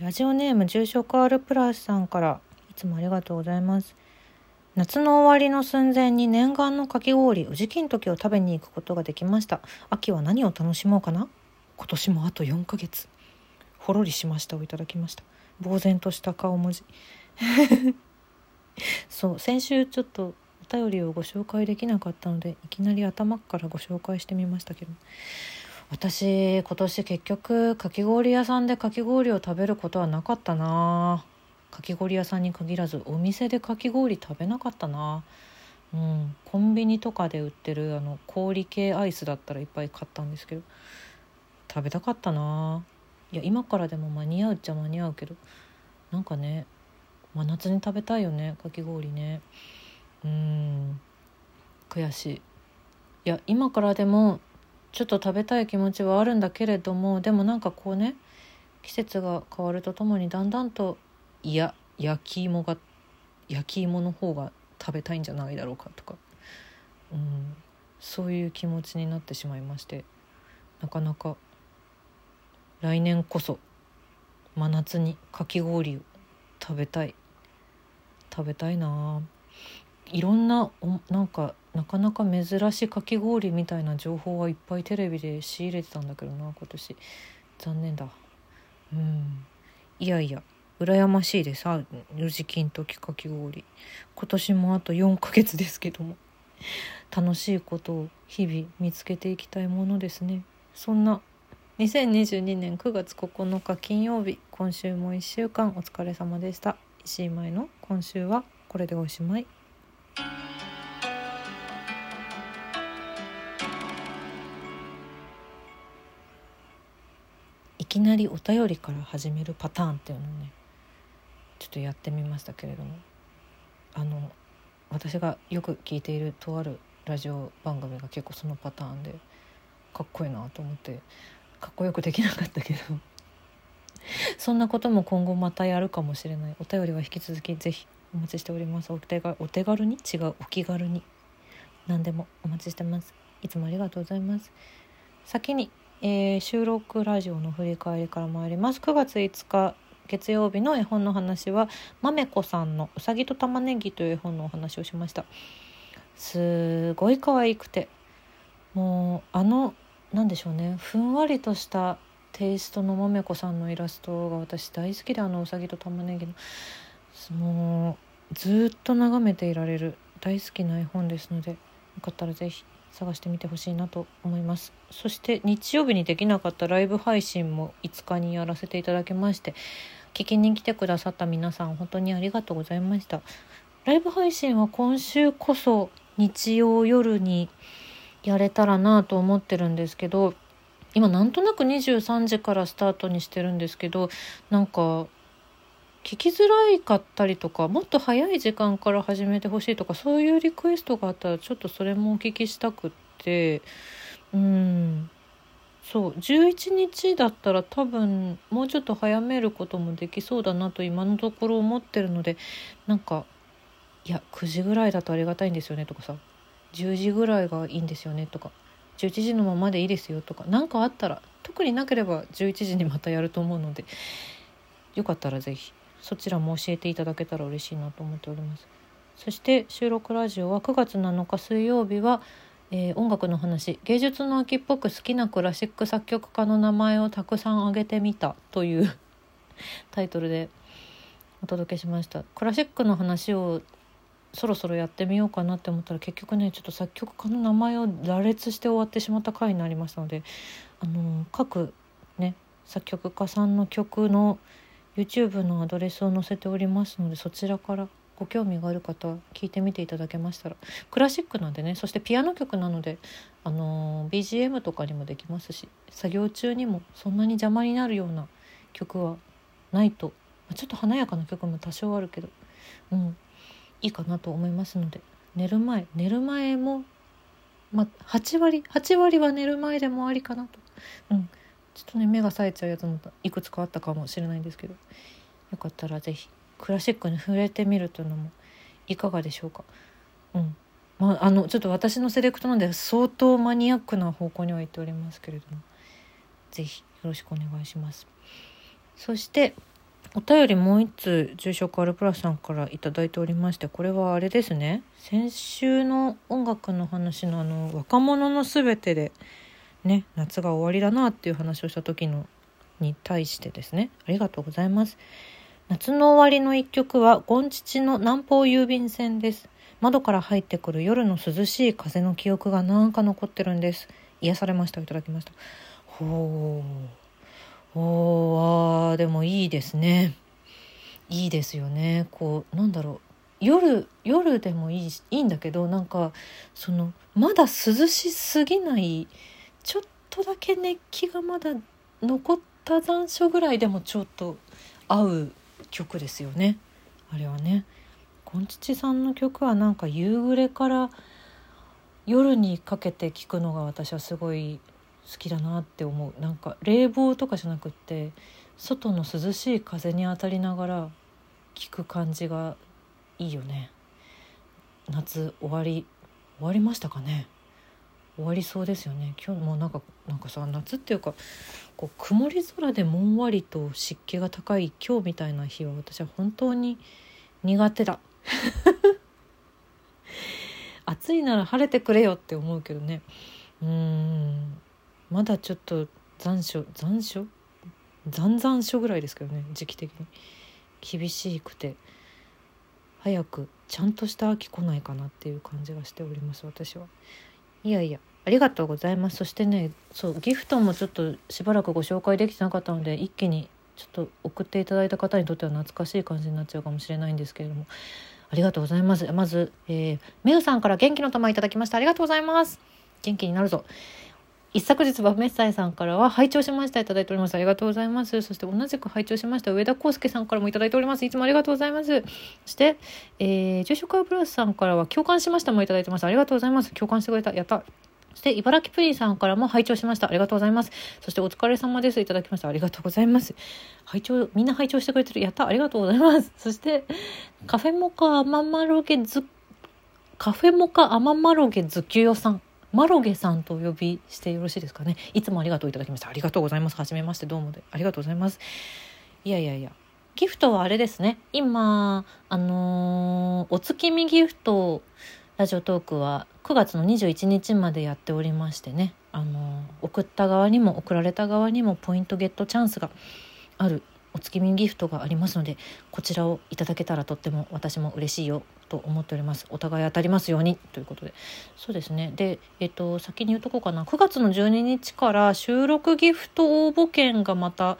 ラジオネーム重症化 R プラスさんからいつもありがとうございます。夏の終わりの寸前に念願のかき氷宇治金時を食べに行くことができました。秋は何を楽しもうかな？今年もあと4ヶ月。ほろりしましたをいただきました。呆然とした顔文字。そう先週ちょっとお便りをご紹介できなかったのでいきなり頭からご紹介してみましたけど。私今年結局かき氷屋さんでかき氷を食べることはなかったな。かき氷屋さんに限らずお店でかき氷食べなかったな。うん。コンビニとかで売ってるあの氷系アイスだったらいっぱい買ったんですけど食べたかったな。いや今からでも間に合うっちゃ間に合うけどなんかね真夏に食べたいよねかき氷ね。うん。悔しい。いや今からでもちょっと食べたい気持ちはあるんだけれどもでもなんかこうね季節が変わるとともにだんだんといや焼き芋が焼き芋の方が食べたいんじゃないだろうかとか、うん、そういう気持ちになってしまいましてなかなか来年こそ真夏にかき氷を食べたい食べたいないろんなおなんかなかなか珍しいかき氷みたいな情報はいっぱいテレビで仕入れてたんだけどな今年。残念だ。うん。いやいや羨ましいです。あ4時金時かき氷。今年もあと4ヶ月ですけども。楽しいことを日々見つけていきたいものですね。そんな2022年9月9日金曜日今週も1週間お疲れ様でした。石井舞の今週はこれでおしまい。きなりお便りから始めるパターンっていうのをねちょっとやってみましたけれども。あの私がよく聞いているとあるラジオ番組が結構そのパターンでかっこいいなと思ってかっこよくできなかったけど。そんなことも今後またやるかもしれない。お便りは引き続きぜひお待ちしております。お手がお手軽に？違うお気軽に？何でもお待ちしてます。いつもありがとうございます。先に、えー、収録ラジオの振り返りから参ります。9月5日月曜日の絵本の話はまめこさんのうさぎと玉ねぎという絵本のお話をしました。すごい可愛くてもうあの何でしょうねふんわりとしたテイストのまめこさんのイラストが私大好きであのうさぎと玉ねぎの。もうずっと眺めていられる大好きな絵本ですのでよかったら是非探してみてほしいなと思います。そして日曜日にできなかったライブ配信も5日にやらせていただきまして聞きに来てくださった皆さん本当にありがとうございました。ライブ配信は今週こそ日曜夜にやれたらなと思ってるんですけど今なんとなく23時からスタートにしてるんですけどなんか聞きづらいかったりとかもっと早い時間から始めてほしいとかそういうリクエストがあったらちょっとそれもお聞きしたくって。うん。そう。11日だったら多分もうちょっと早めることもできそうだなと今のところ思ってるのでなんかいや9時ぐらいだとありがたいんですよねとかさ。10時ぐらいがいいんですよねとか。11時のままでいいですよとか何かあったら特になければ11時にまたやると思うのでよかったら是非そちらも教えていただけたら嬉しいなと思っております。そして収録ラジオは9月7日水曜日は、えー、音楽の話芸術の秋っぽく好きなクラシック作曲家の名前をたくさん挙げてみたという タイトルでお届けしました。クラシックの話をそろそろやってみようかなって思ったら結局ねちょっと作曲家の名前を羅列して終わってしまった回になりましたのであの各ね作曲家さんの曲の YouTube のアドレスを載せておりますのでそちらからご興味がある方は聞いてみていただけましたらクラシックなんでねそしてピアノ曲なので、あのー BGM とかにもできますし作業中にもそんなに邪魔になるような曲はないとまあちょっと華やかな曲も多少あるけど、うん、いいかなと思いますので寝る前寝る前も、まあ8割8割は寝る前でもありかなと。うんちょっとね目が冴えちゃうやつもいくつかあったかもしれないんですけどよかったら是非クラシックに触れてみるというのもいかがでしょうか？うんまあ、あのちょっと私のセレクトなんで相当マニアックな方向には行っておりますけれども是非よろしくお願いします。そしてお便りもう一通住職アルプラスさんから頂いておりましてこれはあれですね先週の音楽の話のあの若者のすべてでね夏が終わりだなっていう話をした時のに対してですね。ありがとうございます。夏の終わりの一曲はゴンチチの南方郵便船です。窓から入ってくる夜の涼しい風の記憶がなんか残ってるんです。癒されました。いただきました。ほう。おーあでもいいですね。いいですよね。こうなんだろう。夜夜でもいいいいんだけどなんかそのまだ涼しすぎないちょっとだけ熱気がまだ残った残暑ぐらいでもちょっと合う曲ですよね。あれはね。こんちちさんの曲はなんか夕暮れから夜にかけて聴くのが私はすごい好きだなって思う。なんか冷房とかじゃなくって外の涼しい風に当たりながら聴く感じがいいよね。夏終わり終わりましたかね？終わりそうですよね。今日もなんかなんかさ夏っていうかこう曇り空でもんわりと湿気が高い今日みたいな日は私は本当に苦手だ。暑いなら晴れてくれよって思うけどね。うん。まだちょっと残暑残暑？残々暑ぐらいですけどね時期的に。厳しくて。早くちゃんとした秋来ないかなっていう感じがしております私は。いやいやありがとうございます。そしてねそうギフトもちょっとしばらくご紹介できてなかったので一気にちょっと送っていただいた方にとっては懐かしい感じになっちゃうかもしれないんですけれども。ありがとうございます。まず、えー、メウさんから元気の玉いただきました。ありがとうございます。元気になるぞ。一昨日はメッサイさんからは拝聴しましたいただいておりますありがとうございますそして同じく拝聴しました上田康介さんからもいただいておりますいつもありがとうございますそして、えー、住職プラスさんからは共感しましたもいただいてますありがとうございます共感してくれたやったそして茨城プリンさんからも拝聴しました。ありがとうございます。そしてお疲れ様です。いただきました。ありがとうございます。拝聴、みんな拝聴してくれてる。やった。ありがとうございます。そして、カフェモカアママロゲズ、カフェモカアママロゲズキュヨさん。マロゲさんとお呼びしてよろしいですかね。いつもありがとういただきました。ありがとうございます。はめまして、どうもで。ありがとうございます。いやいやいや。ギフトはあれですね。今、あのー、お月見ギフト、ラジオトークは9月の21日までやっておりましてねあの送った側にも送られた側にもポイントゲットチャンスがあるお月見ギフトがありますのでこちらをいただけたらとっても私も嬉しいよと思っております。お互い当たりますようにということで。そうですね。でえっと先に言うとこうかな。9月の12日から収録ギフト応募券がまた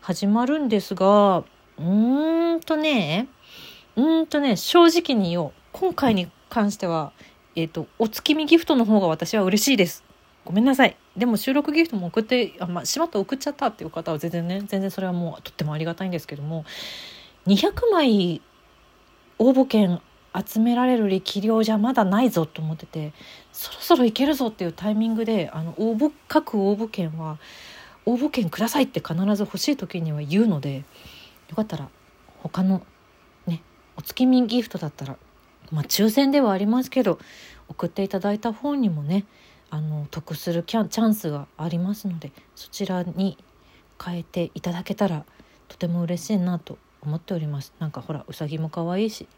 始まるんですがうーんとねうんとね正直に言おう。今回に関しては、えっ、と、お月見ギフトの方が私は嬉しいです。ごめんなさい。でも収録ギフトも送って、あ、まあ、しまって送っちゃったっていう方は全然ね、全然それはもうとってもありがたいんですけども、200枚応募券集められる力量じゃまだないぞと思ってて、そろそろいけるぞっていうタイミングで、あの、応募、各応募券は、応募券くださいって必ず欲しい時には言うので、よかったら他のね、お月見ギフトだったらまあ、抽選ではありますけど送っていただいた方にもねあの得するキャチャンスがありますのでそちらに変えていただけたらとても嬉しいなと思っております。なんかほらうさぎも可愛いし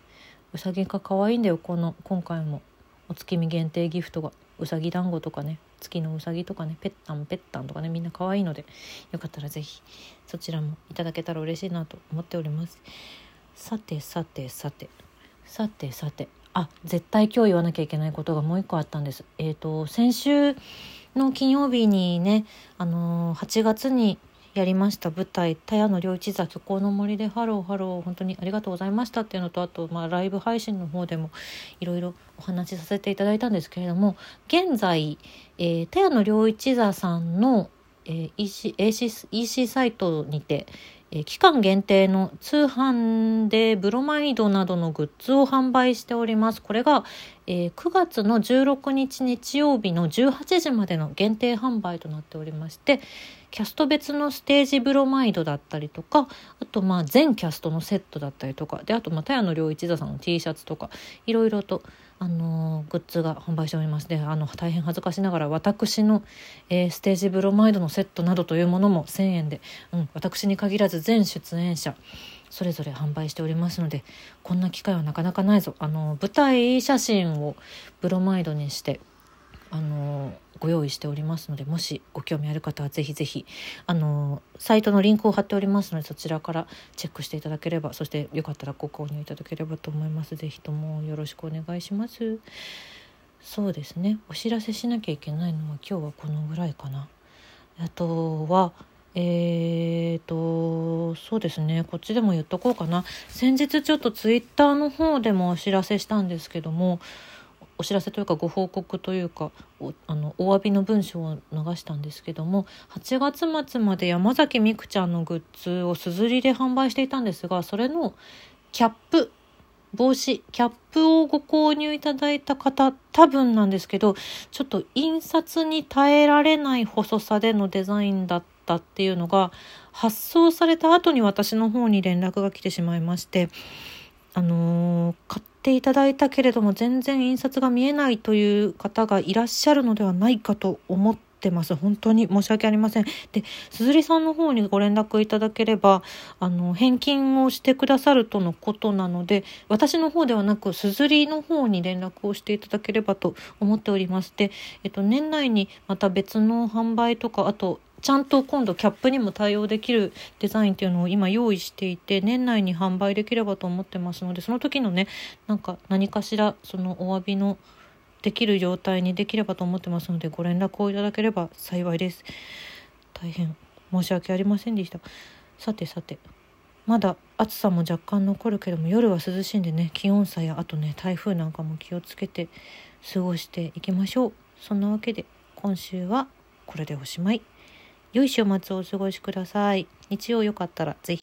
うさぎが可愛いんだよこの今回もお月見限定ギフトがうさぎ団子とかね月のうさぎとかねペッタンペッタンとかねみんな可愛いのでよかったら是非そちらもいただけたら嬉しいなと思っております。さてさてさてさてさてあ絶対今日言わなきゃいけないことがもう一個あったんです。えっ、ー、と先週の金曜日にねあのー、8月にやりました舞台「田谷の良一座虚構の森でハローハロー」本当にありがとうございましたっていうのとあと、まあ、ライブ配信の方でもいろいろお話しさせていただいたんですけれども現在、えー、田谷の良一座さんの、えー、EC, EC, EC サイトにて、え期間限定の通販でブロマイドなどのグッズを販売しております。これが、えー、9月の16日日曜日の18時までの限定販売となっておりまして、キャスト別のステージブロマイドだったりとか、あとまあ全キャストのセットだったりとか、で、あとまあ、田谷の良一座さんの T シャツとか、いろいろとあのグッズが販売しております。であの大変恥ずかしながら私の、えー、ステージブロマイドのセットなどというものも1,000円で、うん、私に限らず全出演者それぞれ販売しておりますのでこんな機会はなかなかないぞ。あの舞台写真をブロマイドにしてあのご用意しておりますのでもしご興味ある方はぜひぜひあのサイトのリンクを貼っておりますのでそちらからチェックしていただければそしてよかったらご購入いただければと思います。ぜひともよろしくお願いします。そうですね。お知らせしなきゃいけないのは今日はこのぐらいかな。あとはえーとそうですね。こっちでも言っとこうかな。先日ちょっとツイッターの方でもお知らせしたんですけどもお知らせというかご報告というかおあのお詫びの文章を流したんですけども8月末まで山崎みくちゃんのグッズをすずりで販売していたんですがそれのキャップ帽子キャップをご購入いただいた方多分なんですけどちょっと印刷に耐えられない細さでのデザインだったっていうのが発送された後に私の方に連絡が来てしまいましてあのー、買ってていただいたけれども全然印刷が見えないという方がいらっしゃるのではないかと思ってます。本当に申し訳ありません。で鈴木さんの方にご連絡いただければあの返金をしてくださるとのことなので私の方ではなく鈴木の方に連絡をしていただければと思っておりましてえっと年内にまた別の販売とかあとちゃんと今度キャップにも対応できるデザインっていうのを今用意していて年内に販売できればと思ってますのでその時のねなんか何かしらそのお詫びのできる状態にできればと思ってますのでご連絡をいただければ幸いです。大変申し訳ありませんでした。さてさてまだ暑さも若干残るけども夜は涼しいんでね気温差やあとね台風なんかも気をつけて過ごしていきましょう。そんなわけで今週はこれでおしまい。良い週末をお過ごしください。日曜よかったらぜひ